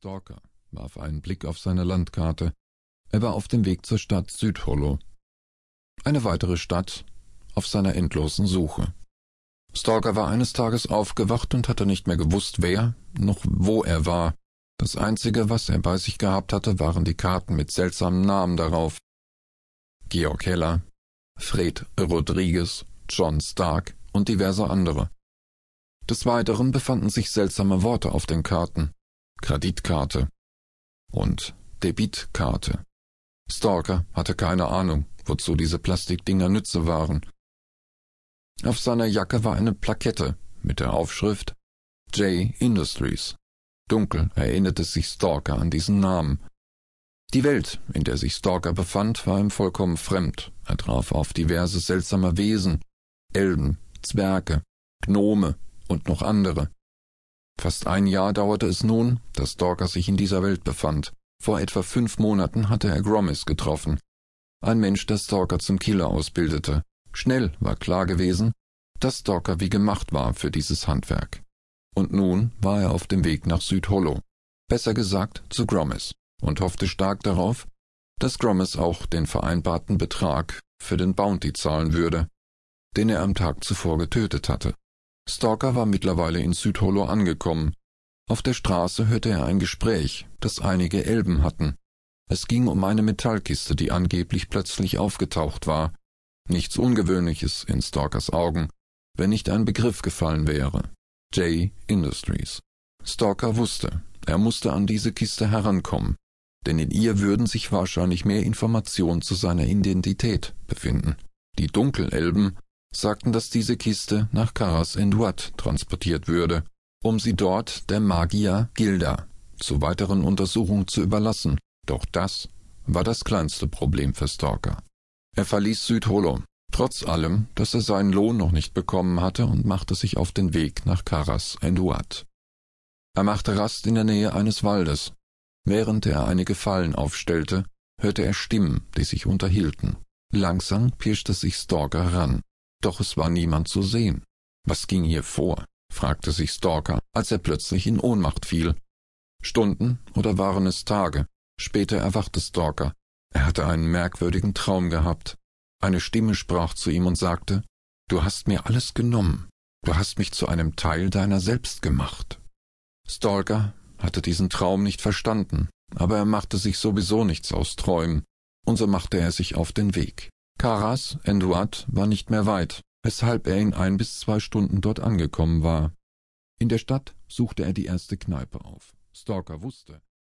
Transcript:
Stalker warf einen Blick auf seine Landkarte. Er war auf dem Weg zur Stadt Südhollow. Eine weitere Stadt auf seiner endlosen Suche. Stalker war eines Tages aufgewacht und hatte nicht mehr gewusst, wer noch wo er war. Das Einzige, was er bei sich gehabt hatte, waren die Karten mit seltsamen Namen darauf. Georg Heller, Fred Rodriguez, John Stark und diverse andere. Des Weiteren befanden sich seltsame Worte auf den Karten. Kreditkarte und Debitkarte. Stalker hatte keine Ahnung, wozu diese Plastikdinger Nütze waren. Auf seiner Jacke war eine Plakette mit der Aufschrift J Industries. Dunkel erinnerte sich Stalker an diesen Namen. Die Welt, in der sich Stalker befand, war ihm vollkommen fremd. Er traf auf diverse seltsame Wesen, Elben, Zwerge, Gnome und noch andere. Fast ein Jahr dauerte es nun, dass Stalker sich in dieser Welt befand. Vor etwa fünf Monaten hatte er Gromis getroffen. Ein Mensch, der Stalker zum Killer ausbildete. Schnell war klar gewesen, dass Stalker wie gemacht war für dieses Handwerk. Und nun war er auf dem Weg nach Südhollow, besser gesagt zu Gromis, und hoffte stark darauf, dass Gromis auch den vereinbarten Betrag für den Bounty zahlen würde, den er am Tag zuvor getötet hatte. Stalker war mittlerweile in Südhollow angekommen. Auf der Straße hörte er ein Gespräch, das einige Elben hatten. Es ging um eine Metallkiste, die angeblich plötzlich aufgetaucht war. Nichts Ungewöhnliches in Stalkers Augen, wenn nicht ein Begriff gefallen wäre. J Industries. Stalker wusste, er musste an diese Kiste herankommen, denn in ihr würden sich wahrscheinlich mehr Informationen zu seiner Identität befinden. Die Dunkelelben sagten, dass diese Kiste nach Karas Enduat transportiert würde, um sie dort der Magier Gilda zu weiteren Untersuchungen zu überlassen. Doch das war das kleinste Problem für Stalker. Er verließ Südhollow, trotz allem, dass er seinen Lohn noch nicht bekommen hatte und machte sich auf den Weg nach Karas Enduat. Er machte Rast in der Nähe eines Waldes. Während er einige Fallen aufstellte, hörte er Stimmen, die sich unterhielten. Langsam pirschte sich Stalker ran. Doch es war niemand zu sehen. Was ging hier vor? fragte sich Stalker, als er plötzlich in Ohnmacht fiel. Stunden oder waren es Tage? Später erwachte Stalker. Er hatte einen merkwürdigen Traum gehabt. Eine Stimme sprach zu ihm und sagte, Du hast mir alles genommen. Du hast mich zu einem Teil deiner selbst gemacht. Stalker hatte diesen Traum nicht verstanden, aber er machte sich sowieso nichts aus Träumen, und so machte er sich auf den Weg. Caras, Enduat, war nicht mehr weit, weshalb er in ein bis zwei Stunden dort angekommen war. In der Stadt suchte er die erste Kneipe auf. Stalker wusste,